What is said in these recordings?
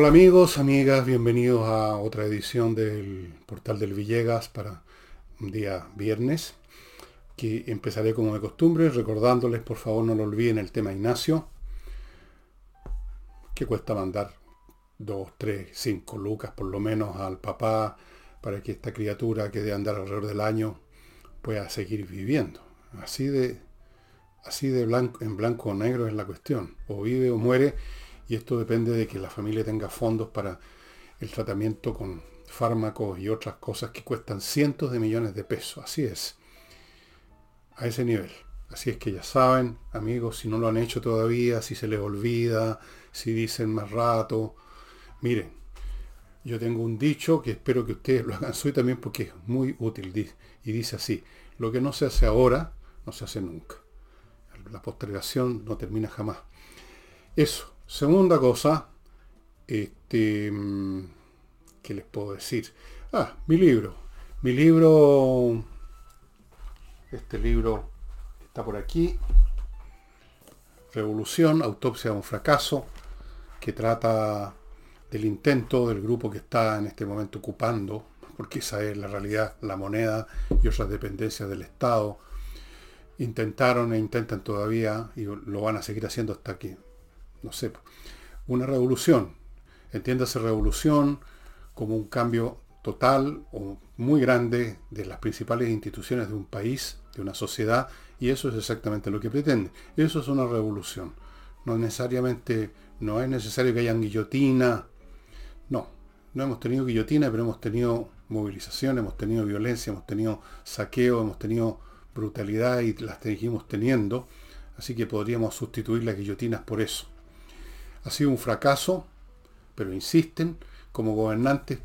Hola amigos, amigas, bienvenidos a otra edición del portal del Villegas para un día viernes, que empezaré como de costumbre, recordándoles, por favor no lo olviden, el tema Ignacio, que cuesta mandar dos, tres, cinco lucas por lo menos al papá para que esta criatura que debe andar alrededor del año pueda seguir viviendo. Así de, así de blanco, en blanco o negro es la cuestión. O vive o muere y esto depende de que la familia tenga fondos para el tratamiento con fármacos y otras cosas que cuestan cientos de millones de pesos. Así es. A ese nivel. Así es que ya saben, amigos, si no lo han hecho todavía, si se les olvida, si dicen más rato, miren, yo tengo un dicho que espero que ustedes lo hagan hoy también porque es muy útil y dice así, lo que no se hace ahora, no se hace nunca. La postergación no termina jamás. Eso, Segunda cosa, este, mm, ¿qué les puedo decir? Ah, mi libro. Mi libro, este libro está por aquí. Revolución, autopsia de un fracaso, que trata del intento del grupo que está en este momento ocupando, porque esa es la realidad, la moneda y otras dependencias del Estado. Intentaron e intentan todavía y lo van a seguir haciendo hasta aquí no sé, una revolución. Entiéndase revolución como un cambio total o muy grande de las principales instituciones de un país, de una sociedad, y eso es exactamente lo que pretende. Eso es una revolución. No necesariamente, no es necesario que hayan guillotina. No, no hemos tenido guillotina, pero hemos tenido movilización, hemos tenido violencia, hemos tenido saqueo, hemos tenido brutalidad y las seguimos teniendo. Así que podríamos sustituir las guillotinas por eso. Ha sido un fracaso, pero insisten, como gobernantes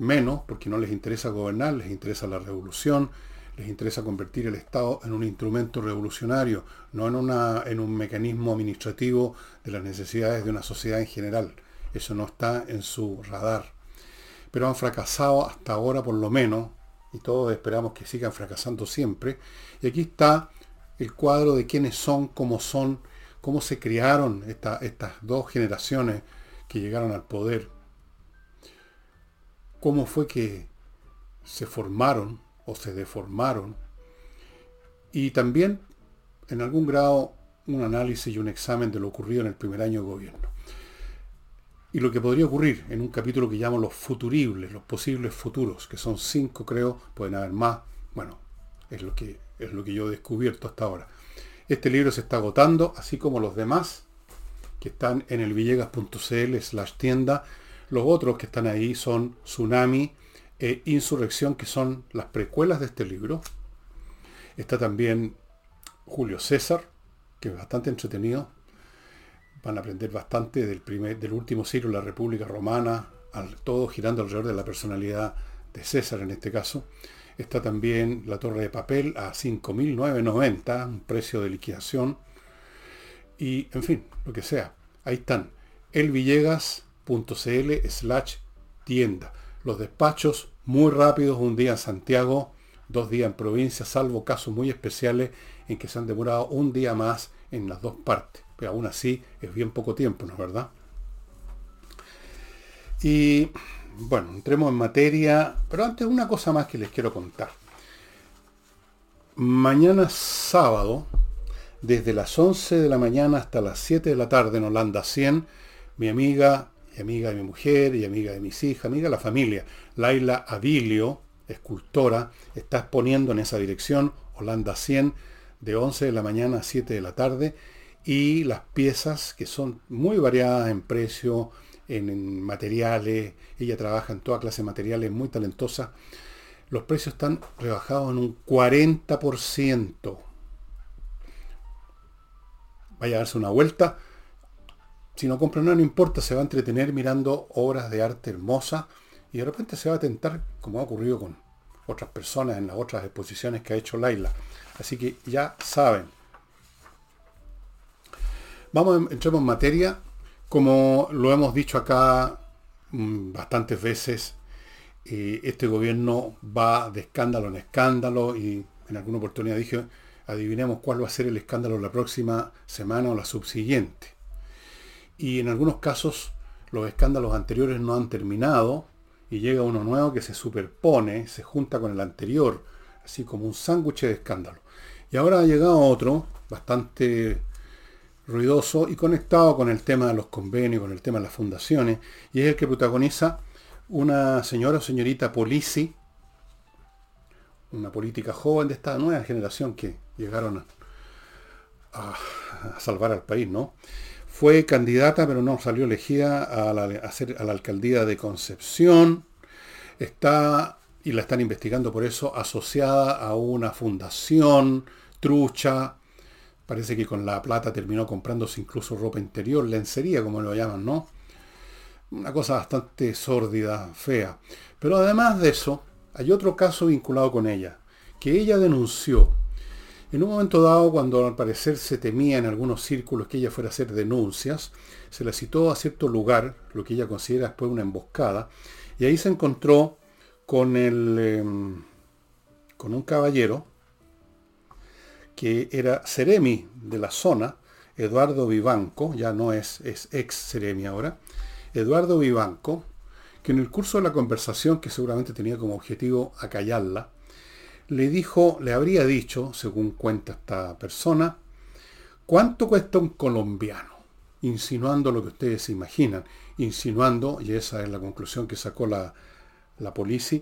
menos, porque no les interesa gobernar, les interesa la revolución, les interesa convertir el Estado en un instrumento revolucionario, no en, un mecanismo administrativo de las necesidades de una sociedad en general. Eso no está en su radar. Pero han fracasado hasta ahora por lo menos, y todos esperamos que sigan fracasando siempre. Y aquí está el cuadro de quiénes son, cómo son cómo se criaron estas dos generaciones que llegaron al poder, cómo fue que se formaron o se deformaron, y también en algún grado un análisis y un examen de lo ocurrido en el primer año de gobierno. Y lo que podría ocurrir en un capítulo que llamo los futuribles, los posibles futuros, que son cinco creo, pueden haber más, bueno, es lo que, es lo que yo he descubierto hasta ahora. Este libro se está agotando, así como los demás que están en el villegas.cl slash tienda. Los otros que están ahí son Tsunami e Insurrección, que son las precuelas de este libro. Está también Julio César, que es bastante entretenido. Van a aprender bastante del, primer, del último siglo la República Romana, todo girando alrededor de la personalidad de César en este caso. Está también la torre de papel a 5.990, un precio de liquidación. Y, en fin, lo que sea. Ahí están. elvillegas.cl slash tienda. Los despachos muy rápidos, un día en Santiago, dos días en provincia, salvo casos muy especiales en que se han demorado un día más en las dos partes. Pero aún así es bien poco tiempo, ¿no es verdad? Y bueno, entremos en materia, pero antes una cosa más que les quiero contar. Mañana sábado, desde las 11 de la mañana hasta las 7 de la tarde en Holanda 100, mi amiga y amiga de mi mujer y amiga de mis hijas, amiga de la familia, Laila Avilio, escultora, está exponiendo en esa dirección Holanda 100 de 11 de la mañana a 7 de la tarde y las piezas que son muy variadas en precio, en, materiales, ella trabaja en toda clase de materiales, muy talentosa. Los precios están rebajados en un 40%. Vaya a darse una vuelta. Si no compra nada, no importa, se va a entretener mirando obras de arte hermosas y de repente se va a tentar, como ha ocurrido con otras personas en las otras exposiciones que ha hecho Laila. Así que ya saben. Vamos, entremos en materia. Como lo hemos dicho acá mm, bastantes veces, eh, este gobierno va de escándalo en escándalo y en alguna oportunidad dije, adivinemos cuál va a ser el escándalo la próxima semana o la subsiguiente. Y en algunos casos los escándalos anteriores no han terminado y llega uno nuevo que se superpone, se junta con el anterior, así como un sándwich de escándalo. Y ahora ha llegado otro, bastante ruidoso y conectado con el tema de los convenios, con el tema de las fundaciones, y es el que protagoniza una señora o señorita Polisi, una política joven de esta nueva generación que llegaron a, salvar al país, ¿no? Fue candidata, pero no salió elegida a la, a la alcaldía de Concepción. Está, y la están investigando por eso, asociada a una fundación trucha. Parece que con la plata terminó comprándose incluso ropa interior, lencería, como lo llaman, ¿no? Una cosa bastante sórdida, fea. Pero además de eso, hay otro caso vinculado con ella, que ella denunció. En un momento dado, cuando al parecer se temía en algunos círculos que ella fuera a hacer denuncias, se la citó a cierto lugar, lo que ella considera después una emboscada, y ahí se encontró con, el, em, con un caballero que era Ceremi de la zona, Eduardo Vivanco, ya no es, es ex Ceremi ahora, Eduardo Vivanco, que en el curso de la conversación, que seguramente tenía como objetivo acallarla, le dijo, le habría dicho, según cuenta esta persona, ¿cuánto cuesta un colombiano? Insinuando lo que ustedes se imaginan, insinuando, y esa es la conclusión que sacó la, la policía,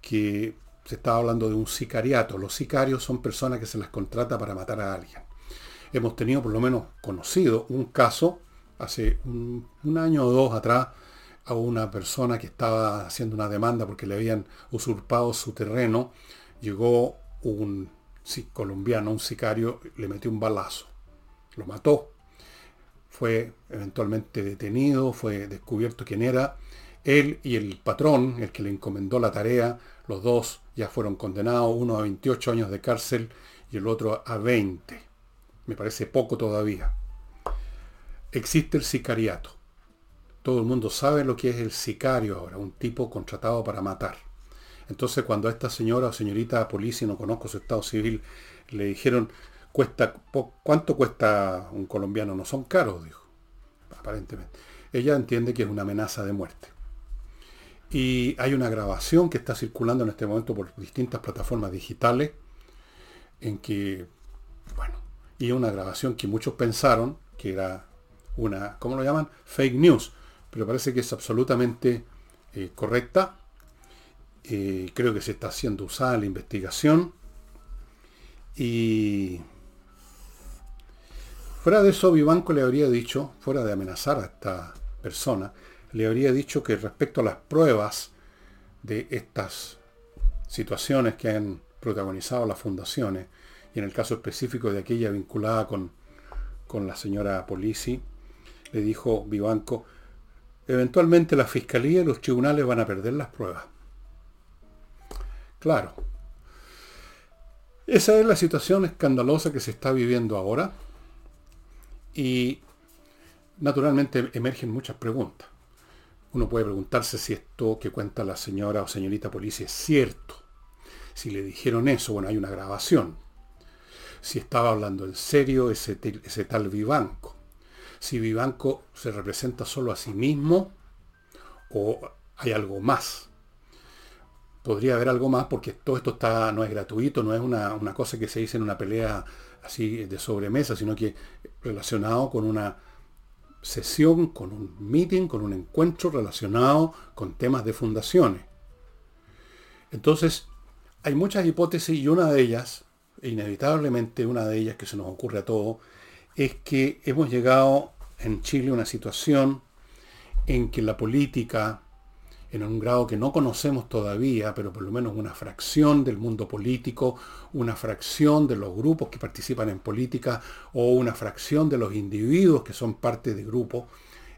que se estaba hablando de un sicariato. Los sicarios son personas que se las contrata para matar a alguien. Hemos tenido por lo menos conocido un caso hace un, año o dos atrás a una persona que estaba haciendo una demanda porque le habían usurpado su terreno. Llegó un colombiano, un sicario, le metió un balazo. Lo mató. Fue eventualmente detenido, fue descubierto quién era. Él y el patrón, el que le encomendó la tarea, los dos ya fueron condenados, uno a 28 años de cárcel y el otro a 20. Me parece poco todavía existe el sicariato. Todo el mundo sabe lo que es el sicario ahora, un tipo contratado para matar. Entonces cuando a esta señora o señorita policía, no conozco su estado civil, le dijeron, cuesta, ¿cuánto cuesta un colombiano? No son caros, dijo, aparentemente. Ella entiende que es una amenaza de muerte. Y hay una grabación que está circulando en este momento por distintas plataformas digitales, en que, bueno, y una grabación que muchos pensaron que era una, ¿cómo lo llaman? Fake news, pero parece que es absolutamente eh, correcta. Eh, creo que se está haciendo usada la investigación. Y fuera de eso, Vivanco le habría dicho, fuera de amenazar a esta persona, le habría dicho que respecto a las pruebas de estas situaciones que han protagonizado las fundaciones, y en el caso específico de aquella vinculada con, con la señora Polisi, le dijo Vivanco, eventualmente la fiscalía y los tribunales van a perder las pruebas. Claro. Esa es la situación escandalosa que se está viviendo ahora y naturalmente emergen muchas preguntas. Uno puede preguntarse si esto que cuenta la señora o señorita policía es cierto. Si le dijeron eso, bueno, hay una grabación. Si estaba hablando en serio ese, tal Vivanco si Vivanco se representa solo a sí mismo o hay algo más. Podría haber algo más porque todo esto está, no es gratuito, no es una, una cosa que se dice en una pelea así de sobremesa, sino que relacionado con una sesión, con un meeting, con un encuentro relacionado con temas de fundaciones. Entonces, hay muchas hipótesis y una de ellas, inevitablemente una de ellas que se nos ocurre a todos, es que hemos llegado en Chile a una situación en que la política, en un grado que no conocemos todavía, pero por lo menos una fracción del mundo político, una fracción de los grupos que participan en política o una fracción de los individuos que son parte de grupos,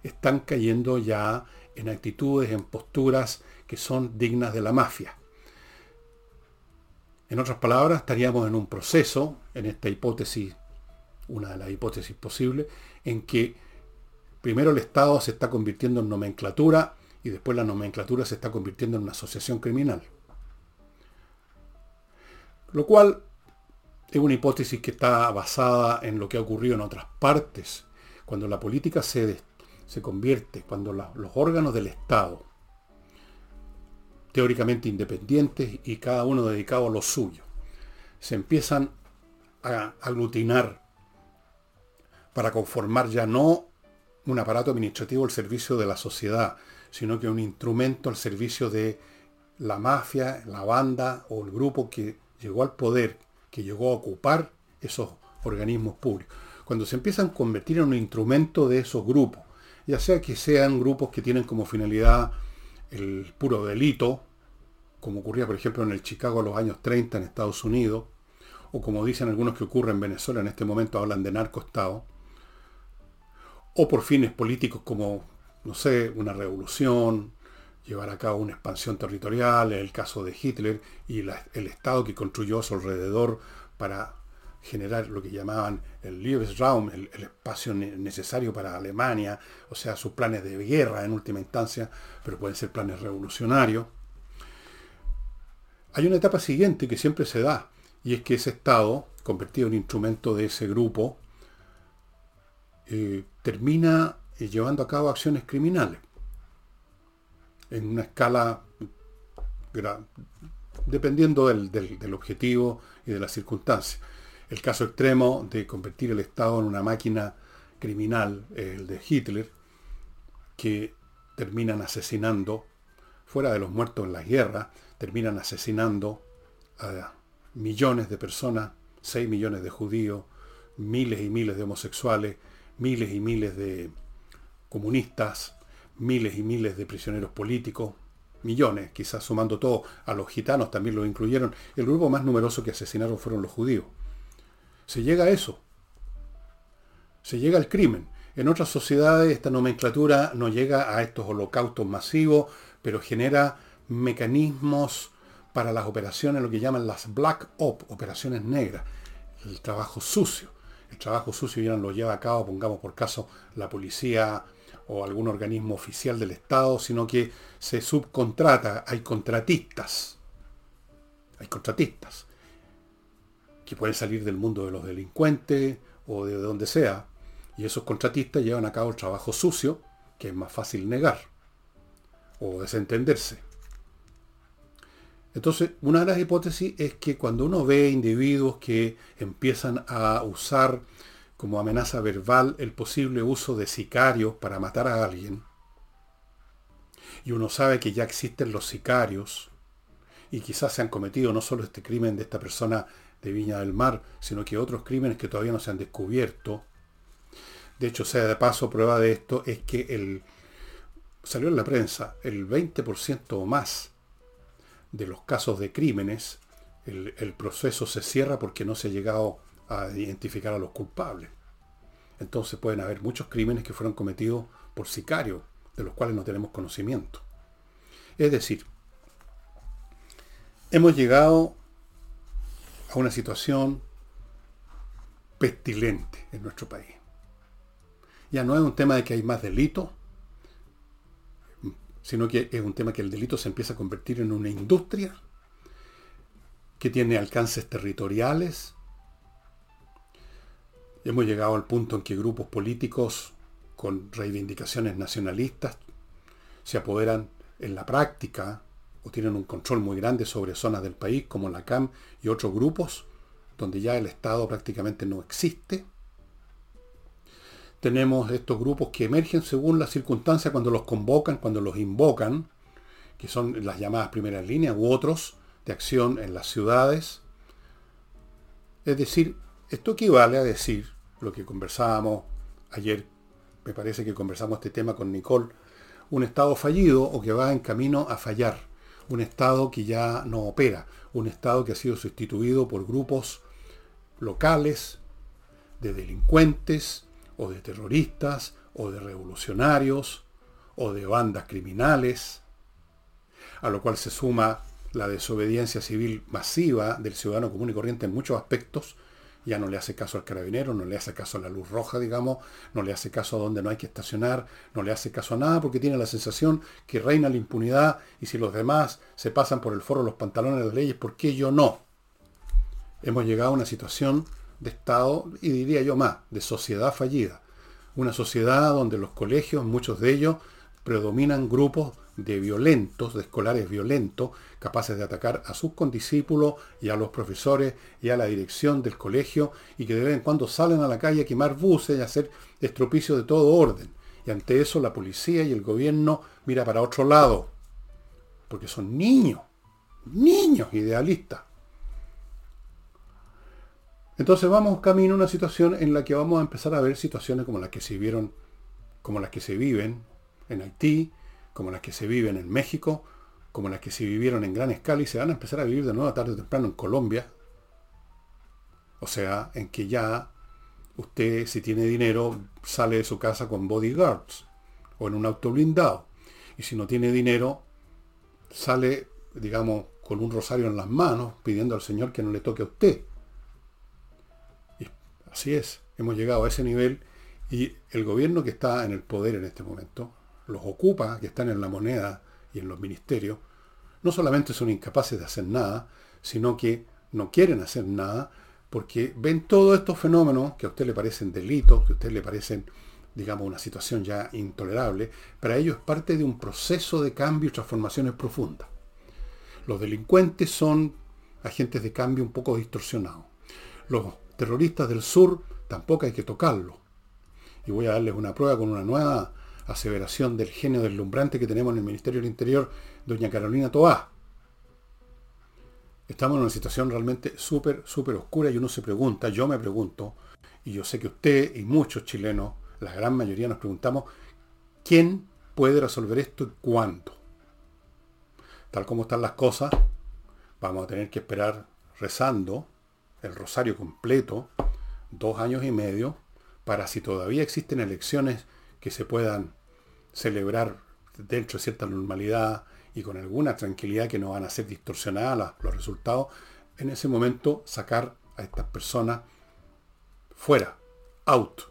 están cayendo ya en actitudes, en posturas que son dignas de la mafia. En otras palabras, estaríamos en un proceso, en esta hipótesis una de las hipótesis posibles, en que primero el Estado se está convirtiendo en nomenclatura y después la nomenclatura se está convirtiendo en una asociación criminal. Lo cual es una hipótesis que está basada en lo que ha ocurrido en otras partes. Cuando la política se, se convierte, cuando los órganos del Estado, teóricamente independientes y cada uno dedicado a lo suyo, se empiezan a aglutinar para conformar ya no un aparato administrativo al servicio de la sociedad, sino que un instrumento al servicio de la mafia, la banda o el grupo que llegó al poder, que llegó a ocupar esos organismos públicos. Cuando se empiezan a convertir en un instrumento de esos grupos, ya sea que sean grupos que tienen como finalidad el puro delito, como ocurría por ejemplo en el Chicago a los años 30 en Estados Unidos, o como dicen algunos que ocurre en Venezuela en este momento, hablan de narcoestado, o por fines políticos como, no sé, una revolución, llevar a cabo una expansión territorial, en el caso de Hitler y el Estado que construyó a su alrededor para generar lo que llamaban el Lebensraum, el, espacio necesario para Alemania, o sea, sus planes de guerra en última instancia, pero pueden ser planes revolucionarios. Hay una etapa siguiente que siempre se da, y es que ese Estado, convertido en instrumento de ese grupo, eh, termina eh, llevando a cabo acciones criminales en una escala dependiendo del, del, objetivo y de las circunstancias. El caso extremo de convertir el Estado en una máquina criminal, el de Hitler, que terminan asesinando, fuera de los muertos en la guerra, terminan asesinando a millones de personas, 6 millones de judíos, miles y miles de homosexuales, miles y miles de comunistas, miles y miles de prisioneros políticos, millones, quizás sumando todo, a los gitanos también lo incluyeron. El grupo más numeroso que asesinaron fueron los judíos. Se llega a eso. Se llega al crimen. En otras sociedades esta nomenclatura no llega a estos holocaustos masivos, pero genera mecanismos para las operaciones, lo que llaman las black op, operaciones negras, el trabajo sucio el trabajo sucio ya no lo lleva a cabo, pongamos por caso, la policía o algún organismo oficial del Estado, sino que se subcontrata, hay contratistas, hay contratistas, que pueden salir del mundo de los delincuentes o de donde sea, y esos contratistas llevan a cabo el trabajo sucio, que es más fácil negar o desentenderse. Entonces, una de las hipótesis es que cuando uno ve individuos que empiezan a usar como amenaza verbal el posible uso de sicarios para matar a alguien, y uno sabe que ya existen los sicarios, y quizás se han cometido no solo este crimen de esta persona de Viña del Mar, sino que otros crímenes que todavía no se han descubierto. De hecho, sea de paso, prueba de esto es que el, salió en la prensa el 20% o más de los casos de crímenes, el, proceso se cierra porque no se ha llegado a identificar a los culpables. Entonces pueden haber muchos crímenes que fueron cometidos por sicarios, de los cuales no tenemos conocimiento. Es decir, hemos llegado a una situación pestilente en nuestro país. Ya no es un tema de que hay más delitos, sino que es un tema que el delito se empieza a convertir en una industria que tiene alcances territoriales. Hemos llegado al punto en que grupos políticos con reivindicaciones nacionalistas se apoderan en la práctica o tienen un control muy grande sobre zonas del país como la CAM y otros grupos donde ya el Estado prácticamente no existe tenemos estos grupos que emergen según las circunstancias cuando los convocan, cuando los invocan, que son las llamadas primeras líneas, u otros de acción en las ciudades. Es decir, esto equivale a decir lo que conversábamos ayer, me parece que conversamos este tema con Nicole, un Estado fallido o que va en camino a fallar, un Estado que ya no opera, un Estado que ha sido sustituido por grupos locales de delincuentes, o de terroristas, o de revolucionarios, o de bandas criminales, a lo cual se suma la desobediencia civil masiva del ciudadano común y corriente en muchos aspectos, ya no le hace caso al carabinero, no le hace caso a la luz roja, digamos, no le hace caso a donde no hay que estacionar, no le hace caso a nada porque tiene la sensación que reina la impunidad y si los demás se pasan por el foro los pantalones de las leyes, ¿por qué yo no? Hemos llegado a una situación de Estado y diría yo más, de sociedad fallida. una sociedad donde los colegios, muchos de ellos, predominan grupos de violentos, de escolares violentos, capaces de atacar a sus condiscípulos y a los profesores y a la dirección del colegio y que de vez en cuando salen a la calle a quemar buses y a hacer estropicio de todo orden. Y ante eso la policía y el gobierno mira para otro lado, porque son niños, niños idealistas. Entonces vamos camino a una situación en la que vamos a empezar a ver situaciones como las que se vieron, como las que se viven en Haití, como las que se viven en México, como las que se vivieron en gran escala y se van a empezar a vivir de nuevo tarde o temprano en Colombia. O sea, en que ya usted, si tiene dinero, sale de su casa con bodyguards o en un auto blindado. Y si no tiene dinero, sale, digamos, con un rosario en las manos, pidiendo al Señor que no le toque a usted. Así es, hemos llegado a ese nivel y el gobierno que está en el poder en este momento, los ocupa, que están en la moneda y en los ministerios, no solamente son incapaces de hacer nada, sino que no quieren hacer nada porque ven todos estos fenómenos que a usted le parecen delitos, que a usted le parecen, digamos, una situación ya intolerable, para ellos es parte de un proceso de cambio y transformaciones profundas. Los delincuentes son agentes de cambio un poco distorsionados. Los terroristas del sur tampoco hay que tocarlo. Y voy a darles una prueba con una nueva aseveración del genio deslumbrante que tenemos en el Ministerio del Interior, doña Carolina Toá. Estamos en una situación realmente súper, súper oscura y uno se pregunta, yo me pregunto, y yo sé que usted y muchos chilenos, la gran mayoría nos preguntamos, ¿quién puede resolver esto y cuándo? Tal como están las cosas, vamos a tener que esperar rezando el rosario completo, dos años y medio, para si todavía existen elecciones que se puedan celebrar dentro de cierta normalidad y con alguna tranquilidad que no van a ser distorsionadas los resultados, en ese momento sacar a estas personas fuera, out.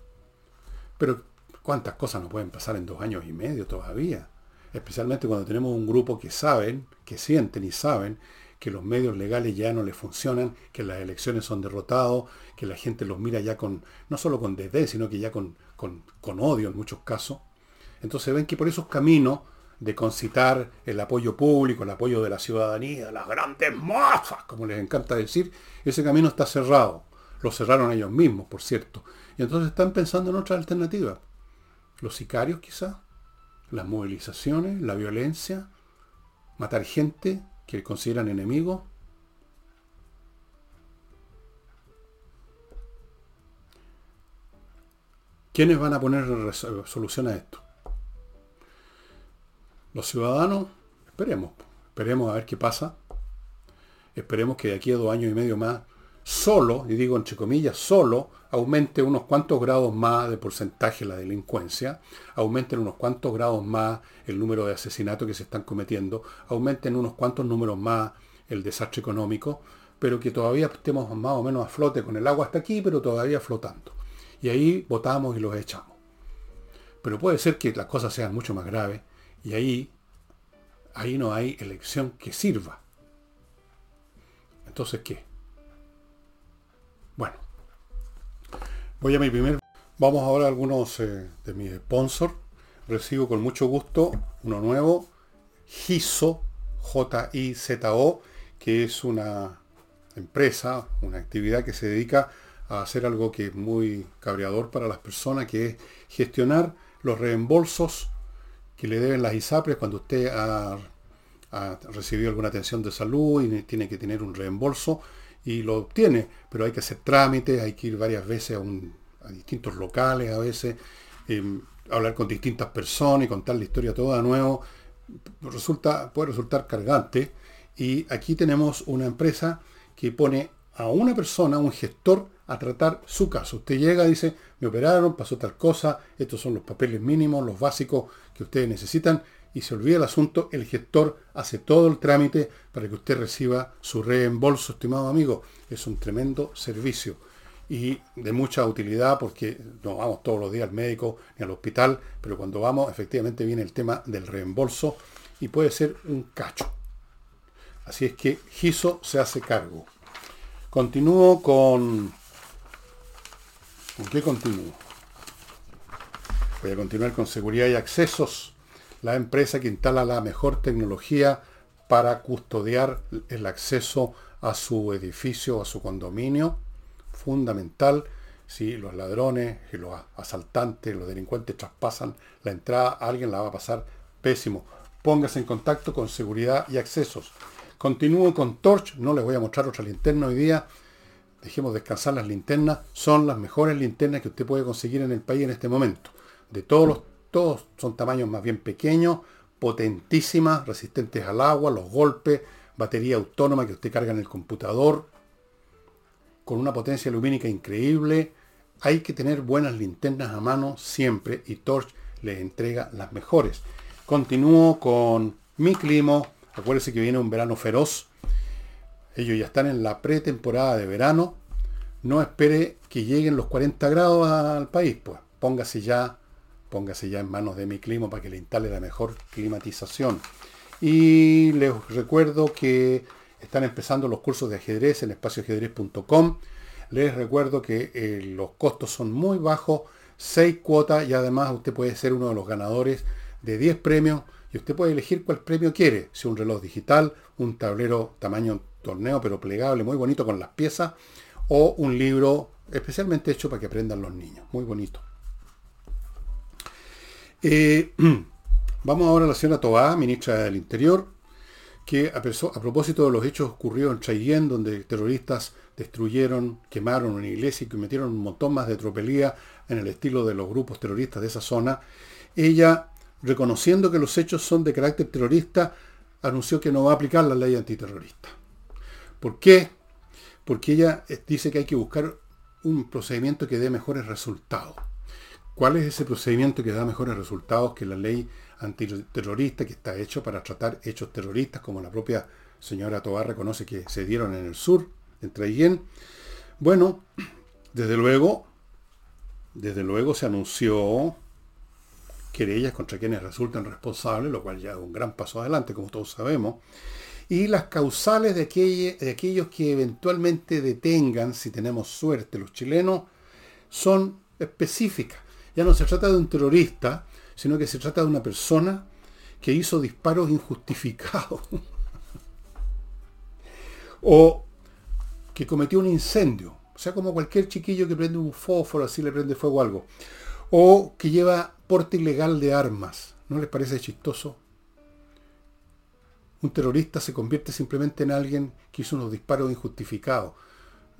Pero cuántas cosas no pueden pasar en dos años y medio todavía, especialmente cuando tenemos un grupo que saben, que sienten y saben que los medios legales ya no les funcionan, que las elecciones son derrotados, que la gente los mira ya con, no solo con desdén, sino que ya con, con, odio en muchos casos. Entonces ven que por esos caminos de concitar el apoyo público, el apoyo de la ciudadanía, las grandes masas, como les encanta decir, ese camino está cerrado. Lo cerraron ellos mismos, por cierto. Y entonces están pensando en otra alternativa. Los sicarios quizás, las movilizaciones, la violencia, matar gente, que consideran enemigos. ¿Quiénes van a poner solución a esto? Los ciudadanos, esperemos, esperemos a ver qué pasa. Esperemos que de aquí a dos años y medio más, solo, y digo entre comillas, solo, aumente unos cuantos grados más de porcentaje la delincuencia, aumenten unos cuantos grados más el número de asesinatos que se están cometiendo, aumenten unos cuantos números más el desastre económico, pero que todavía estemos más o menos a flote con el agua hasta aquí, pero todavía flotando. Y ahí votamos y los echamos. Pero puede ser que las cosas sean mucho más graves y ahí, ahí no hay elección que sirva. Entonces, ¿qué? Bueno, Voy a mi primer... Vamos ahora algunos eh, de mis sponsors. Recibo con mucho gusto uno nuevo, Gizo, J-I-Z-O, que es una empresa, una actividad que se dedica a hacer algo que es muy cabreador para las personas, que es gestionar los reembolsos que le deben las ISAPRES cuando usted ha, ha, recibido alguna atención de salud y tiene que tener un reembolso y lo obtiene, pero hay que hacer trámites, hay que ir varias veces a, distintos locales a veces, em, hablar con distintas personas y contar la historia toda de nuevo, resulta, puede resultar cargante. Y aquí tenemos una empresa que pone a una persona, un gestor, a tratar su caso. Usted llega dice, me operaron, pasó tal cosa, estos son los papeles mínimos, los básicos que ustedes necesitan, y se olvida el asunto, el gestor hace todo el trámite para que usted reciba su reembolso, estimado amigo. Es un tremendo servicio y de mucha utilidad porque no vamos todos los días al médico ni al hospital, pero cuando vamos efectivamente viene el tema del reembolso y puede ser un cacho. Así es que Giso se hace cargo. Continúo con... ¿Con qué continúo? Voy a continuar con seguridad y accesos. La empresa que instala la mejor tecnología para custodiar el acceso a su edificio, a su condominio. Fundamental. Si los ladrones y los asaltantes, los delincuentes traspasan la entrada, alguien la va a pasar pésimo. Póngase en contacto con seguridad y accesos. Continúo con Torch. No les voy a mostrar otra linterna hoy día. Dejemos descansar las linternas. Son las mejores linternas que usted puede conseguir en el país en este momento. De todos los, todos son tamaños más bien pequeños, potentísimas, resistentes al agua, los golpes, batería autónoma que usted carga en el computador, con una potencia lumínica increíble. Hay que tener buenas linternas a mano siempre y Torch les entrega las mejores. Continúo con mi clima. Acuérdese que viene un verano feroz. Ellos ya están en la pretemporada de verano. No espere que lleguen los 40 grados al país, pues póngase ya, póngase ya en manos de mi clima para que le instale la mejor climatización. Y les recuerdo que están empezando los cursos de ajedrez en espacioajedrez.com. Les recuerdo que eh, los costos son muy bajos, 6 cuotas y además usted puede ser uno de los ganadores de 10 premios y usted puede elegir cuál premio quiere, si un reloj digital, un tablero tamaño torneo pero plegable, muy bonito con las piezas, o un libro especialmente hecho para que aprendan los niños, muy bonito. Eh, vamos ahora a la señora Tobá, ministra del Interior, que a, propósito de los hechos ocurridos en Chayén, donde terroristas destruyeron, quemaron una iglesia y cometieron un montón más de tropelía en el estilo de los grupos terroristas de esa zona, ella, reconociendo que los hechos son de carácter terrorista, anunció que no va a aplicar la ley antiterrorista. ¿Por qué? Porque ella eh, dice que hay que buscar un procedimiento que dé mejores resultados. ¿Cuál es ese procedimiento que da mejores resultados que la ley antiterrorista que está hecho para tratar hechos terroristas, como la propia señora Tobar reconoce que se dieron en el sur, en Traillén? Bueno, desde luego, desde luego se anunció querellas contra quienes resultan responsables, lo cual ya es un gran paso adelante, como todos sabemos y las causales de, de aquellos que eventualmente detengan, si tenemos suerte los chilenos, son específicas. Ya no se trata de un terrorista, sino que se trata de una persona que hizo disparos injustificados. o que cometió un incendio. O sea, como cualquier chiquillo que prende un fósforo, así le prende fuego algo. O que lleva porte ilegal de armas. ¿No les parece chistoso? un terrorista se convierte simplemente en alguien que hizo unos disparos injustificados.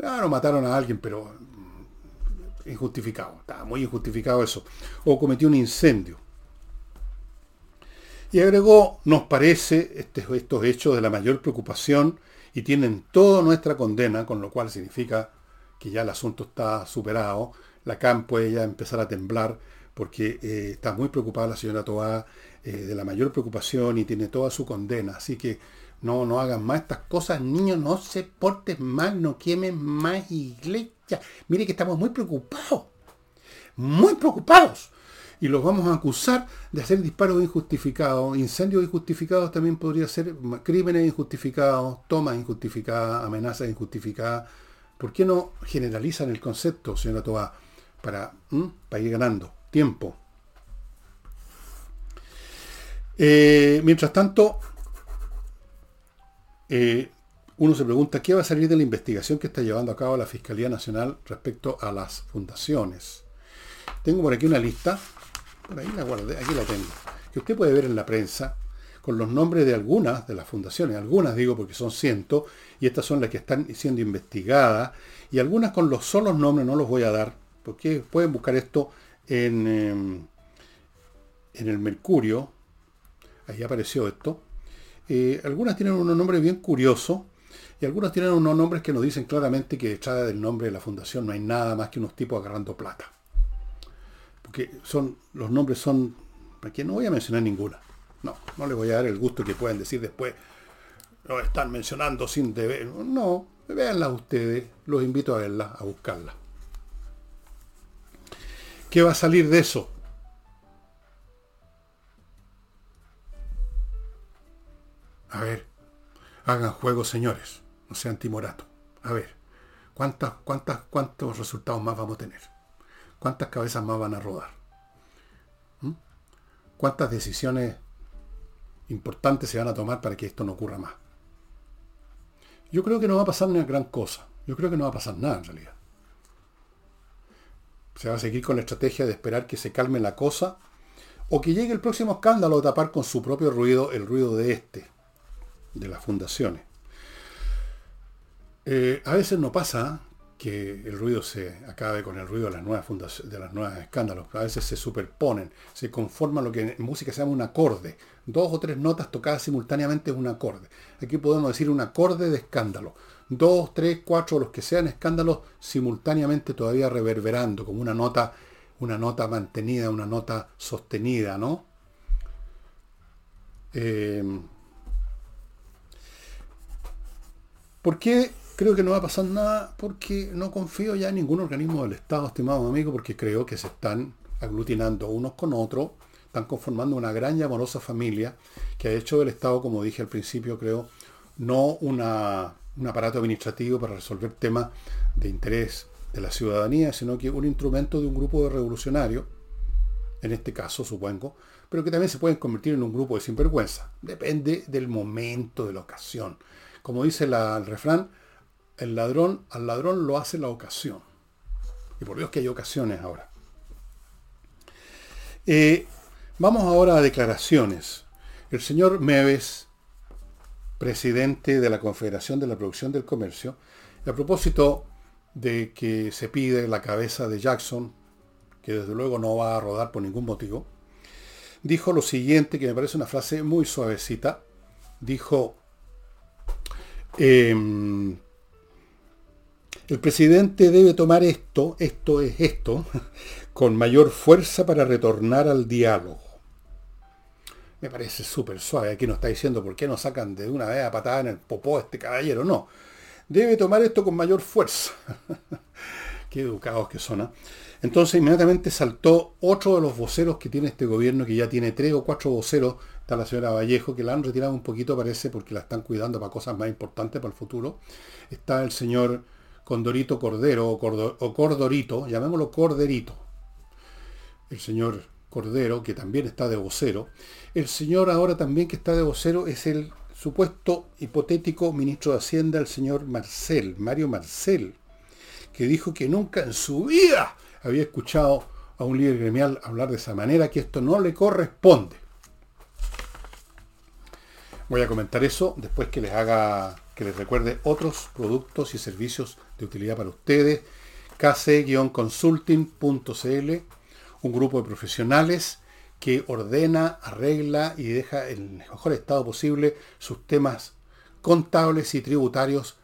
Ah, no mataron a alguien, pero mm, injustificado. Estaba muy injustificado eso. O cometió un incendio. Y agregó, nos parece este, estos hechos de la mayor preocupación y tienen toda nuestra condena, con lo cual significa que ya el asunto está superado. La CAM puede ya empezar a temblar porque eh, está muy preocupada la señora Toá eh, de la mayor preocupación y tiene toda su condena. Así que no, no hagan más estas cosas, niños, no se porten mal, no quemen más iglesia. Mire que estamos muy preocupados, muy preocupados. Y los vamos a acusar de hacer disparos injustificados, incendios injustificados también podría ser crímenes injustificados, tomas injustificadas, amenazas injustificadas. ¿Por qué no generalizan el concepto, señora Toa, para, ir ganando tiempo? Eh, mientras tanto, eh, uno se pregunta qué va a salir de la investigación que está llevando a cabo la Fiscalía Nacional respecto a las fundaciones. Tengo por aquí una lista, por ahí la guardé, aquí la tengo, que usted puede ver en la prensa con los nombres de algunas de las fundaciones, algunas digo porque son cientos, y estas son las que están siendo investigadas, y algunas con los solos nombres no los voy a dar, porque pueden buscar esto en, em, en el Mercurio, ahí apareció esto. Eh, algunas tienen unos nombres bien curiosos y algunas tienen unos nombres que nos dicen claramente que detrás del nombre de la fundación no hay nada más que unos tipos agarrando plata. Porque son, los nombres son, aquí no voy a mencionar ninguna. No, no les voy a dar el gusto que puedan decir después, lo están mencionando sin deber. No, véanlas ustedes, los invito a verlas, a buscarlas. ¿Qué va a salir de eso? A ver, hagan juego, señores. No sean timorato. A ver, ¿cuántas, cuántas, ¿cuántos resultados más vamos a tener? ¿Cuántas cabezas más van a rodar? cuántas decisiones importantes se van a tomar para que esto no ocurra más. Yo creo que no va a pasar una gran cosa. Yo creo que no va a pasar nada en realidad. Se va a seguir con la estrategia de esperar que se calme la cosa o que llegue el próximo escándalo a tapar con su propio ruido el ruido de este, de las fundaciones. Eh, a veces no pasa que el ruido se acabe con el ruido de las nuevas fundaciones, de las nuevas escándalos. A veces se superponen, se conforman lo que en música se llama un acorde. Dos o tres notas tocadas simultáneamente es un acorde. Aquí podemos decir un acorde de escándalo. Dos, tres, cuatro, los que sean escándalos simultáneamente todavía reverberando, como una nota, una nota mantenida, una nota sostenida, ¿no? Eh, ¿Por qué Creo que no va a pasar nada porque no confío ya en ningún organismo del Estado, estimado amigo, porque creo que se están aglutinando unos con otros, están conformando una gran y amorosa familia que ha hecho del Estado, como dije al principio, creo, no una, un aparato administrativo para resolver temas de interés de la ciudadanía, sino que un instrumento de un grupo de revolucionarios, en este caso supongo, pero que también se pueden convertir en un grupo de sinvergüenza. Depende del momento, de la ocasión. Como dice el refrán, el ladrón, al ladrón lo hace la ocasión. Y por Dios que hay ocasiones ahora. Eh, vamos ahora a declaraciones. El señor Meves, presidente de la Confederación de la Producción del Comercio, a propósito de que se pide la cabeza de Jackson, que desde luego no va a rodar por ningún motivo, dijo lo siguiente, que me parece una frase muy suavecita. Dijo, em, el presidente debe tomar esto, esto es esto, con mayor fuerza para retornar al diálogo. Me parece súper suave. Aquí no está diciendo por qué no sacan de una vez a patada en el popó este caballero. No. Debe tomar esto con mayor fuerza. qué educados que son. ¿ah? Entonces inmediatamente saltó otro de los voceros que tiene este gobierno, que ya tiene tres o cuatro voceros. Está la señora Vallejo, que la han retirado un poquito, parece, porque la están cuidando para cosas más importantes para el futuro. Está el señor Condorito Cordero o, Cordorito, llamémoslo Corderito. El señor Cordero, que también está de vocero. El señor ahora también que está de vocero es el supuesto hipotético ministro de Hacienda, el señor Marcel, Mario Marcel, que dijo que nunca en su vida había escuchado a un líder gremial hablar de esa manera, que esto no le corresponde. Voy a comentar eso después que les haga que les recuerde otros productos y servicios de utilidad para ustedes. kc-consulting.cl, un grupo de profesionales que ordena, arregla y deja en el mejor estado posible sus temas contables y tributarios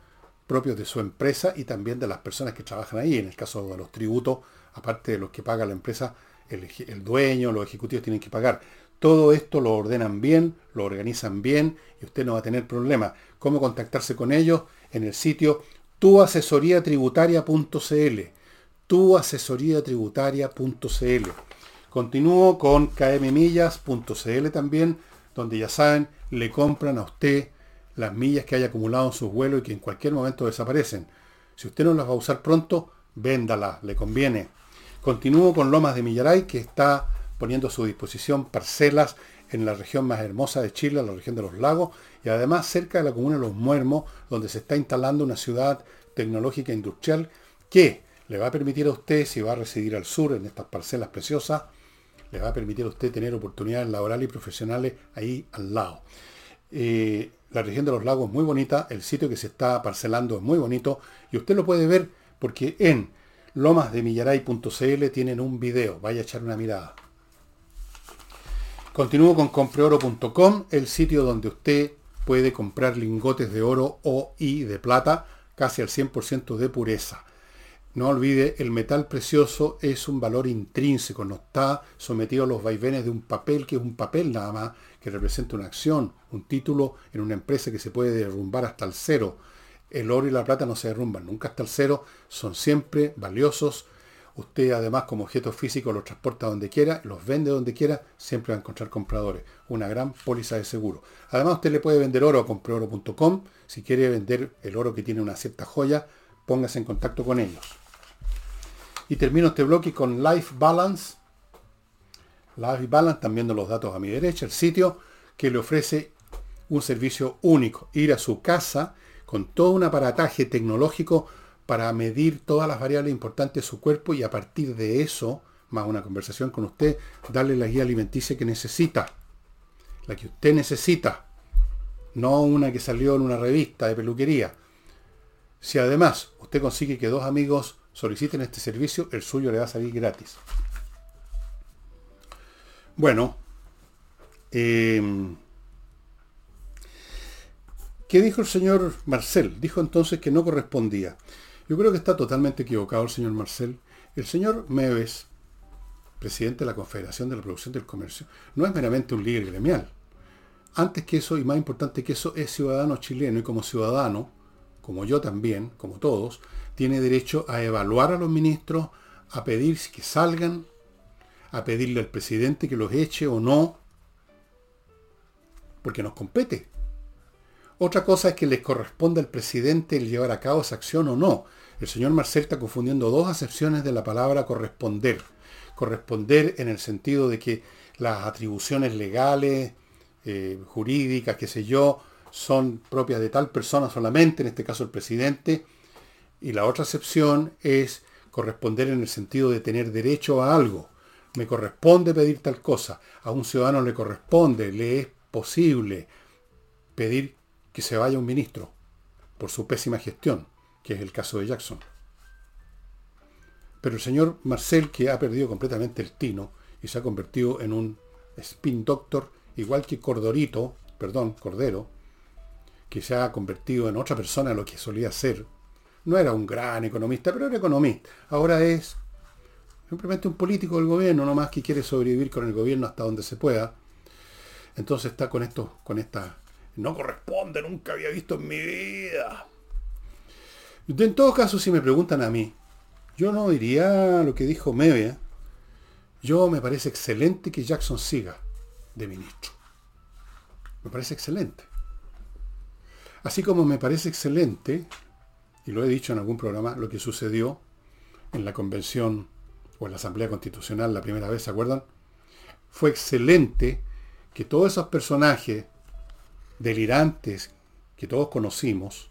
propios de su empresa y también de las personas que trabajan ahí. En el caso de los tributos, aparte de los que paga la empresa, el, el dueño, los ejecutivos tienen que pagar. Todo esto lo ordenan bien, lo organizan bien y usted no va a tener problemas. ¿Cómo contactarse con ellos? En el sitio tuasesoriatributaria.cl tuasesoriatributaria.cl Continúo con kmmillas.cl también, donde ya saben, le compran a usted las millas que haya acumulado en sus vuelos y que en cualquier momento desaparecen. Si usted no las va a usar pronto, véndala, le conviene. Continúo con Lomas de Millaray, que está poniendo a su disposición parcelas en la región más hermosa de Chile, la región de los lagos, y además cerca de la comuna de Los Muermos, donde se está instalando una ciudad tecnológica industrial que le va a permitir a usted, si va a residir al sur en estas parcelas preciosas, le va a permitir a usted tener oportunidades laborales y profesionales ahí al lado. Eh, la región de los lagos es muy bonita, el sitio que se está parcelando es muy bonito y usted lo puede ver porque en lomasdemillaray.cl tienen un video, vaya a echar una mirada. Continúo con compreoro.com, el sitio donde usted puede comprar lingotes de oro o y de plata casi al 100% de pureza. No olvide, el metal precioso es un valor intrínseco, no está sometido a los vaivenes de un papel que es un papel nada más, que representa una acción, un título en una empresa que se puede derrumbar hasta el cero. El oro y la plata no se derrumban nunca hasta el cero, son siempre valiosos, Usted además como objeto físico los transporta donde quiera, los vende donde quiera, siempre va a encontrar compradores. Una gran póliza de seguro. Además usted le puede vender oro a compreoro.com. Si quiere vender el oro que tiene una cierta joya, póngase en contacto con ellos. Y termino este bloque con Life Balance. Life Balance, viendo los datos a mi derecha, el sitio que le ofrece un servicio único, ir a su casa con todo un aparataje tecnológico para medir todas las variables importantes de su cuerpo y a partir de eso, más una conversación con usted, darle la guía alimenticia que necesita, la que usted necesita, no una que salió en una revista de peluquería. Si además usted consigue que dos amigos soliciten este servicio, el suyo le va a salir gratis. Bueno, em, ¿qué dijo el señor Marcel? Dijo entonces que no correspondía. Yo creo que está totalmente equivocado el señor Marcel. El señor Meves, presidente de la Confederación de la Producción del Comercio, no es meramente un líder gremial. Antes que eso, y más importante que eso, es ciudadano chileno y como ciudadano, como yo también, como todos, tiene derecho a evaluar a los ministros, a pedir que salgan, a pedirle al presidente que los eche o no, porque nos compete. Otra cosa es que les corresponde al presidente el llevar a cabo esa acción o no. El señor Marcel está confundiendo dos acepciones de la palabra corresponder. Corresponder en el sentido de que las atribuciones legales, eh, jurídicas, qué sé yo, son propias de tal persona solamente, en este caso el presidente. Y la otra acepción es corresponder en el sentido de tener derecho a algo. Me corresponde pedir tal cosa. A un ciudadano le corresponde, le es posible pedir que se vaya un ministro por su pésima gestión, que es el caso de Jackson. Pero el señor Marcel, que ha perdido completamente el tino y se ha convertido en un spin doctor, igual que Cordorito, perdón, Cordero, que se ha convertido en otra persona de lo que solía ser. No era un gran economista, pero era economista. Ahora es simplemente un político del gobierno, no más que quiere sobrevivir con el gobierno hasta donde se pueda. Entonces está con esto, con esta no corresponde, nunca había visto en mi vida. En todo caso, si me preguntan a mí, yo no diría lo que dijo Meve. Yo me parece excelente que Jackson siga de ministro. Me parece excelente. Así como me parece excelente, y lo he dicho en algún programa, lo que sucedió en la convención o en la Asamblea Constitucional la primera vez, ¿se acuerdan? Fue excelente que todos esos personajes delirantes que todos conocimos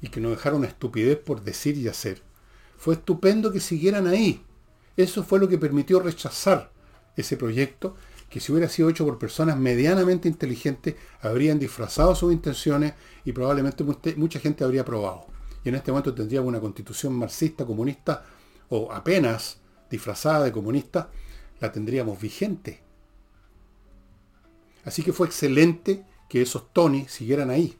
y que nos dejaron estupidez por decir y hacer, fue estupendo que siguieran ahí. Eso fue lo que permitió rechazar ese proyecto que si hubiera sido hecho por personas medianamente inteligentes, habrían disfrazado sus intenciones y probablemente mucha gente habría aprobado. Y en este momento tendríamos una constitución marxista, comunista, o apenas disfrazada de comunista, la tendríamos vigente. Así que fue excelente que esos Tony siguieran ahí.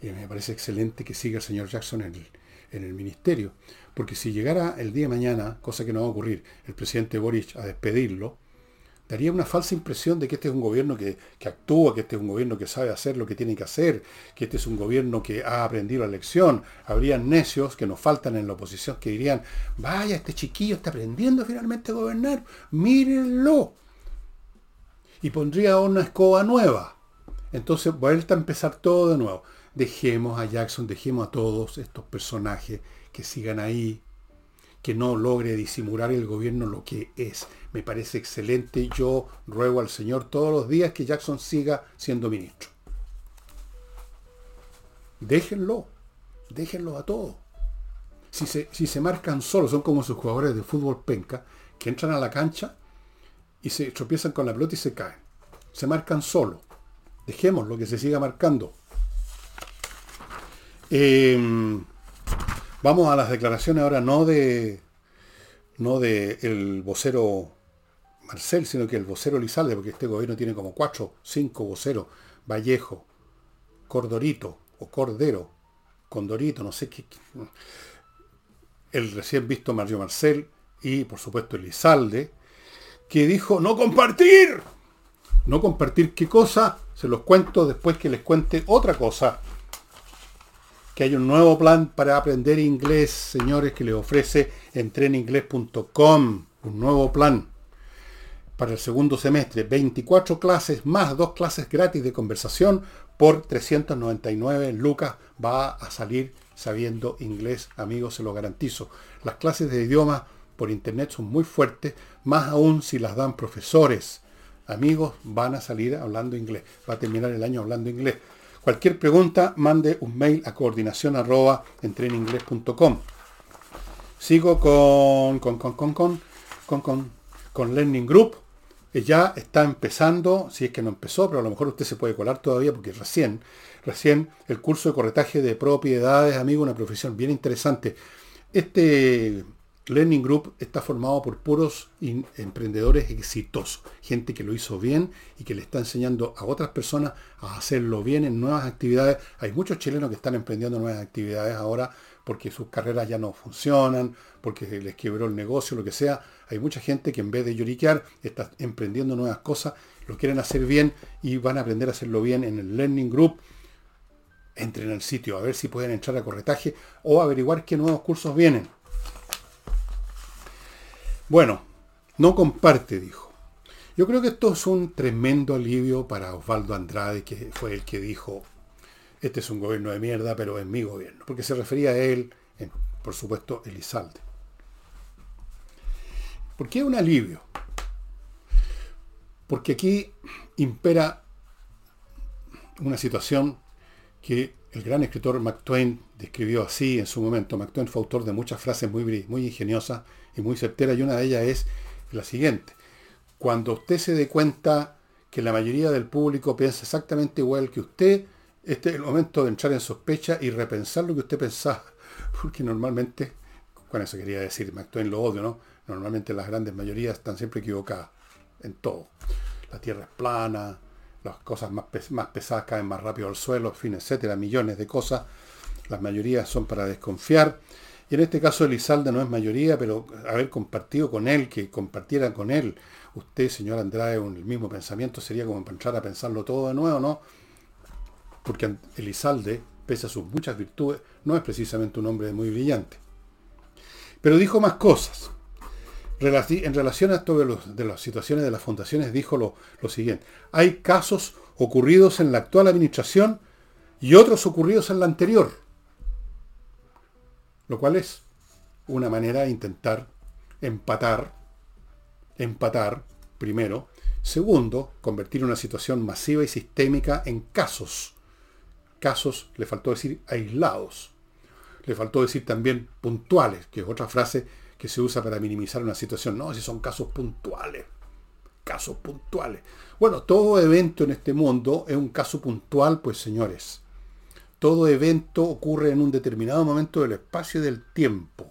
Y me parece excelente que siga el señor Jackson en el, en el ministerio. Porque si llegara el día de mañana, cosa que no va a ocurrir, el presidente Boric a despedirlo, daría una falsa impresión de que este es un gobierno que, que, actúa, que este es un gobierno que sabe hacer lo que tiene que hacer, que este es un gobierno que ha aprendido la lección. Habrían necios que nos faltan en la oposición que dirían, vaya, este chiquillo está aprendiendo finalmente a gobernar, mírenlo. Y pondría una escoba nueva. Entonces, vuelta a empezar todo de nuevo. Dejemos a Jackson, dejemos a todos estos personajes que sigan ahí, que no logre disimular el gobierno lo que es. Me parece excelente. Yo ruego al Señor todos los días que Jackson siga siendo ministro. Déjenlo, déjenlo a todos. Si se, si se marcan solos, son como sus jugadores de fútbol penca, que entran a la cancha y se tropiezan con la pelota y se caen. Se marcan solos. Dejémoslo, que se siga marcando. Eh, vamos a las declaraciones ahora no de no de el vocero Marcel, sino que el vocero Lizalde, porque este gobierno tiene como cuatro, cinco voceros, Vallejo, Cordorito o Cordero, Condorito, no sé qué. El recién visto Mario Marcel y por supuesto Lizalde, que dijo no compartir. No compartir qué cosa, se los cuento después que les cuente otra cosa. Que hay un nuevo plan para aprender inglés, señores, que les ofrece entreninglés.com. Un nuevo plan para el segundo semestre. 24 clases más dos clases gratis de conversación por 399 lucas. Va a salir sabiendo inglés, amigos, se lo garantizo. Las clases de idioma por internet son muy fuertes, más aún si las dan profesores. Amigos, van a salir hablando inglés. Va a terminar el año hablando inglés. Cualquier pregunta, mande un mail a coordinación arroba Sigo con, con, con, con, con, con, con, con Learning Group. Ya está empezando, si es que no empezó, pero a lo mejor usted se puede colar todavía porque recién, recién el curso de corretaje de propiedades, amigo, una profesión bien interesante. Este Learning Group está formado por puros emprendedores exitosos, gente que lo hizo bien y que le está enseñando a otras personas a hacerlo bien en nuevas actividades. Hay muchos chilenos que están emprendiendo nuevas actividades ahora porque sus carreras ya no funcionan, porque les quebró el negocio, lo que sea. Hay mucha gente que en vez de lloriquear está emprendiendo nuevas cosas, lo quieren hacer bien y van a aprender a hacerlo bien en el Learning Group. Entren al sitio a ver si pueden entrar a corretaje o averiguar qué nuevos cursos vienen. Bueno, no comparte, dijo. Yo creo que esto es un tremendo alivio para Osvaldo Andrade, que fue el que dijo, este es un gobierno de mierda, pero es mi gobierno, porque se refería a él, por supuesto, Elizalde. ¿Por qué un alivio? Porque aquí impera una situación que el gran escritor Mark Twain describió así en su momento. Mark Twain fue autor de muchas frases muy, muy ingeniosas y muy certera y una de ellas es la siguiente. Cuando usted se dé cuenta que la mayoría del público piensa exactamente igual que usted, este es el momento de entrar en sospecha y repensar lo que usted pensaba. Porque normalmente, con eso quería decir, actúen lo odio, ¿no? Normalmente las grandes mayorías están siempre equivocadas en todo. La tierra es plana, las cosas más, más pesadas caen más rápido al suelo, en fin, etcétera, millones de cosas. Las mayorías son para desconfiar. Y en este caso Elizalde no es mayoría, pero haber compartido con él, que compartiera con él, usted, señor Andrade, el mismo pensamiento sería como entrar a pensarlo todo de nuevo, ¿no? Porque Elizalde, pese a sus muchas virtudes, no es precisamente un hombre muy brillante. Pero dijo más cosas. En relación a esto de, las situaciones de las fundaciones, dijo lo, lo siguiente. Hay casos ocurridos en la actual administración y otros ocurridos en la anterior lo cual es una manera de intentar empatar, empatar, primero. Segundo, convertir una situación masiva y sistémica en casos. Casos, le faltó decir aislados. Le faltó decir también puntuales, que es otra frase que se usa para minimizar una situación. No, si son casos puntuales. Casos puntuales. Bueno, todo evento en este mundo es un caso puntual, pues señores todo evento ocurre en un determinado momento del espacio y del tiempo.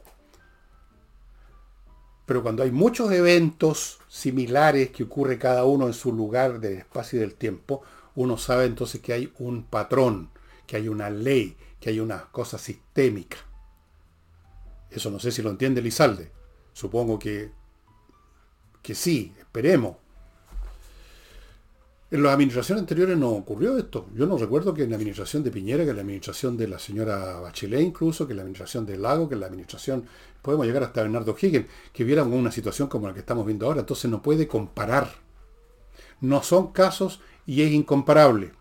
Pero cuando hay muchos eventos similares que ocurre cada uno en su lugar del espacio y del tiempo, uno sabe entonces que hay un patrón, que hay una ley, que hay una cosa sistémica. Eso no sé si lo entiende Lizalde. Supongo que, que sí, esperemos. En las administraciones anteriores no ocurrió esto. Yo no recuerdo que en la administración de Piñera, que en la administración de la señora Bachelet incluso, que en la administración de Lago, que en la administración, podemos llegar hasta Bernardo Higgins, que hubiera una situación como la que estamos viendo ahora. Entonces no puede comparar. No son casos y es incomparable.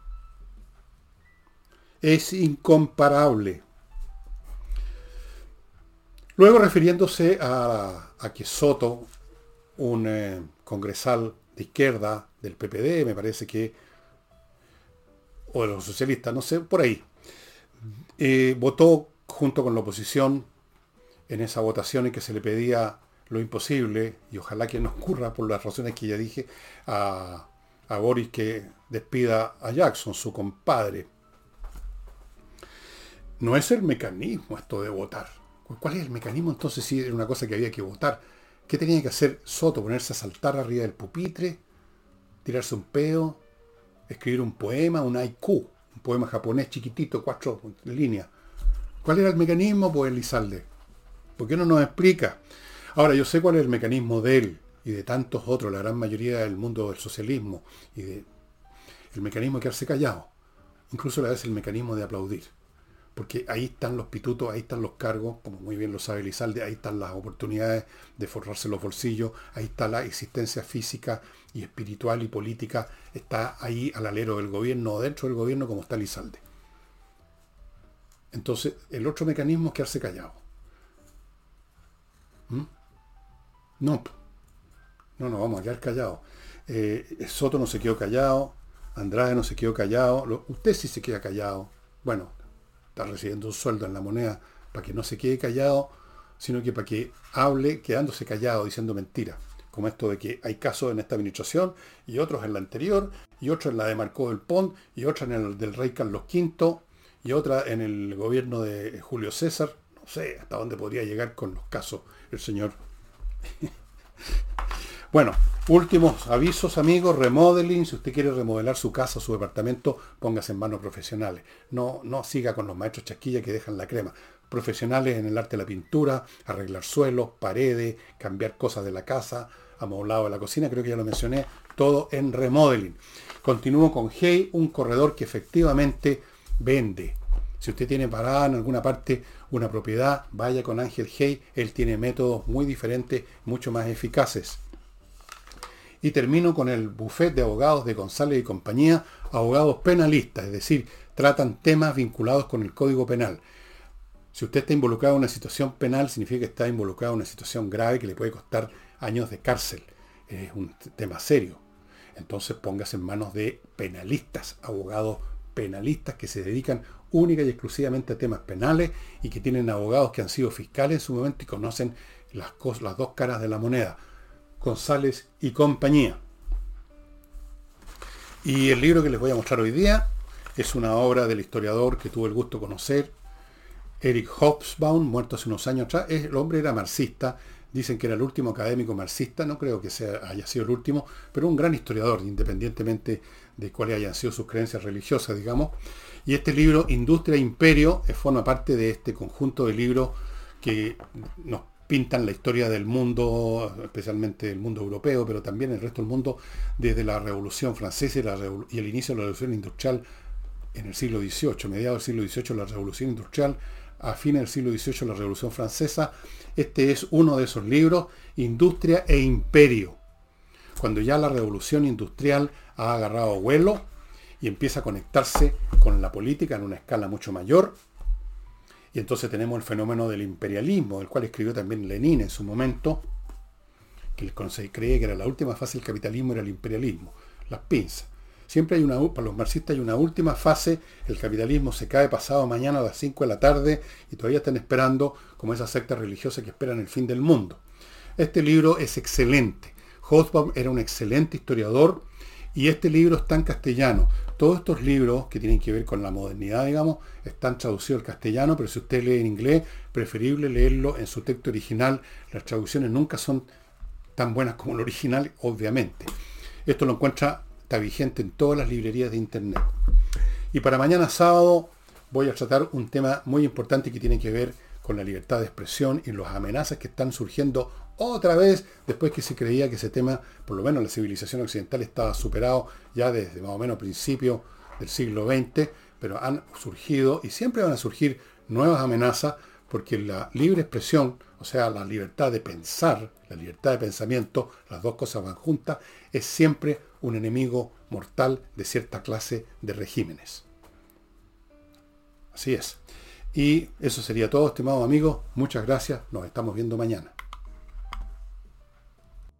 Es incomparable. Luego refiriéndose a, que Soto, un eh, congresal de izquierda del PPD, me parece que, o de los socialistas, no sé, por ahí, eh, votó junto con la oposición en esa votación en que se le pedía lo imposible, y ojalá que no ocurra por las razones que ya dije, a, a Boris que despida a Jackson, su compadre. No es el mecanismo esto de votar. ¿Cuál es el mecanismo entonces si era una cosa que había que votar? ¿Qué tenía que hacer Soto? ¿Ponerse a saltar arriba del pupitre? ¿Tirarse un peo? ¿Escribir un poema? Un haiku. Un poema japonés chiquitito, cuatro líneas. ¿Cuál era el mecanismo? Pues Elizalde. ¿Por qué no nos explica? Ahora, yo sé cuál es el mecanismo de él y de tantos otros, la gran mayoría del mundo del socialismo, y el mecanismo de quedarse callado. Incluso a la vez el mecanismo de aplaudir porque ahí están los pitutos, ahí están los cargos, como muy bien lo sabe Lizalde, ahí están las oportunidades de forrarse los bolsillos, ahí está la existencia física y espiritual y política, está ahí al alero del gobierno dentro del gobierno como está Lizalde. Entonces, el otro mecanismo es quedarse callado. ¿Mm? No, no nos vamos a quedar callados. Eh, Soto no se quedó callado, Andrade no se quedó callado, usted sí se queda callado. Bueno, está recibiendo un sueldo en la moneda para que no se quede callado, sino que para que hable quedándose callado, diciendo mentiras. Como esto de que hay casos en esta administración y otros en la anterior, y otros en la de Marco del Pont, y otra en el del rey Carlos V, y otra en el gobierno de Julio César. No sé hasta dónde podría llegar con los casos el señor. Bueno, Últimos avisos, amigos, remodeling. Si usted quiere remodelar su casa, su departamento, póngase en manos profesionales. No, no siga con los maestros chasquilla que dejan la crema. Profesionales en el arte de la pintura, arreglar suelos, paredes, cambiar cosas de la casa, amoblado de la cocina, creo que ya lo mencioné, todo en remodeling. Continúo con Hey, un corredor que efectivamente vende. Si usted tiene parada en alguna parte una propiedad, vaya con Ángel Hey, él tiene métodos muy diferentes, mucho más eficaces. Y termino con el buffet de abogados de González y compañía, abogados penalistas, es decir, tratan temas vinculados con el Código Penal. Si usted está involucrado en una situación penal, significa que está involucrado en una situación grave que le puede costar años de cárcel. Es un tema serio. Entonces póngase en manos de penalistas, abogados penalistas que se dedican única y exclusivamente a temas penales y que tienen abogados que han sido fiscales en su momento y conocen las, las dos caras de la moneda. González y compañía. Y el libro que les voy a mostrar hoy día es una obra del historiador que tuve el gusto de conocer, Eric Hobsbawm, muerto hace unos años atrás. El hombre era marxista, dicen que era el último académico marxista, no creo que sea, haya sido el último, pero un gran historiador, independientemente de cuáles hayan sido sus creencias religiosas, digamos. Y este libro, Industria e Imperio, forma parte de este conjunto de libros que nos pintan la historia del mundo, especialmente el mundo europeo, pero también el resto del mundo, desde la Revolución Francesa y, el inicio de la Revolución Industrial en el siglo XVIII, mediados del siglo XVIII la Revolución Industrial, a fines del siglo XVIII la Revolución Francesa. Este es uno de esos libros, Industria e Imperio, cuando ya la Revolución Industrial ha agarrado vuelo y empieza a conectarse con la política en una escala mucho mayor, y entonces tenemos el fenómeno del imperialismo, del cual escribió también Lenin en su momento, que se cree que era la última fase del capitalismo, era el imperialismo, las pinzas. Siempre hay una, para los marxistas hay una última fase, el capitalismo se cae pasado mañana a las 5 de la tarde y todavía están esperando como esa secta religiosa que esperan el fin del mundo. Este libro es excelente. Hobsbawm era un excelente historiador y este libro está en castellano. Todos estos libros que tienen que ver con la modernidad, digamos, están traducidos al castellano, pero si usted lee en inglés, preferible leerlo en su texto original. Las traducciones nunca son tan buenas como el original, obviamente. Esto lo encuentra, está vigente en todas las librerías de internet. Y para mañana sábado voy a tratar un tema muy importante que tiene que ver con la libertad de expresión y las amenazas que están surgiendo otra vez, después que se creía que ese tema, por lo menos la civilización occidental, estaba superado ya desde más o menos principio del siglo XX, pero han surgido y siempre van a surgir nuevas amenazas porque la libre expresión, o sea, la libertad de pensar, la libertad de pensamiento, las dos cosas van juntas, es siempre un enemigo mortal de cierta clase de regímenes. Así es. Y eso sería todo, estimados amigos. Muchas gracias. Nos estamos viendo mañana.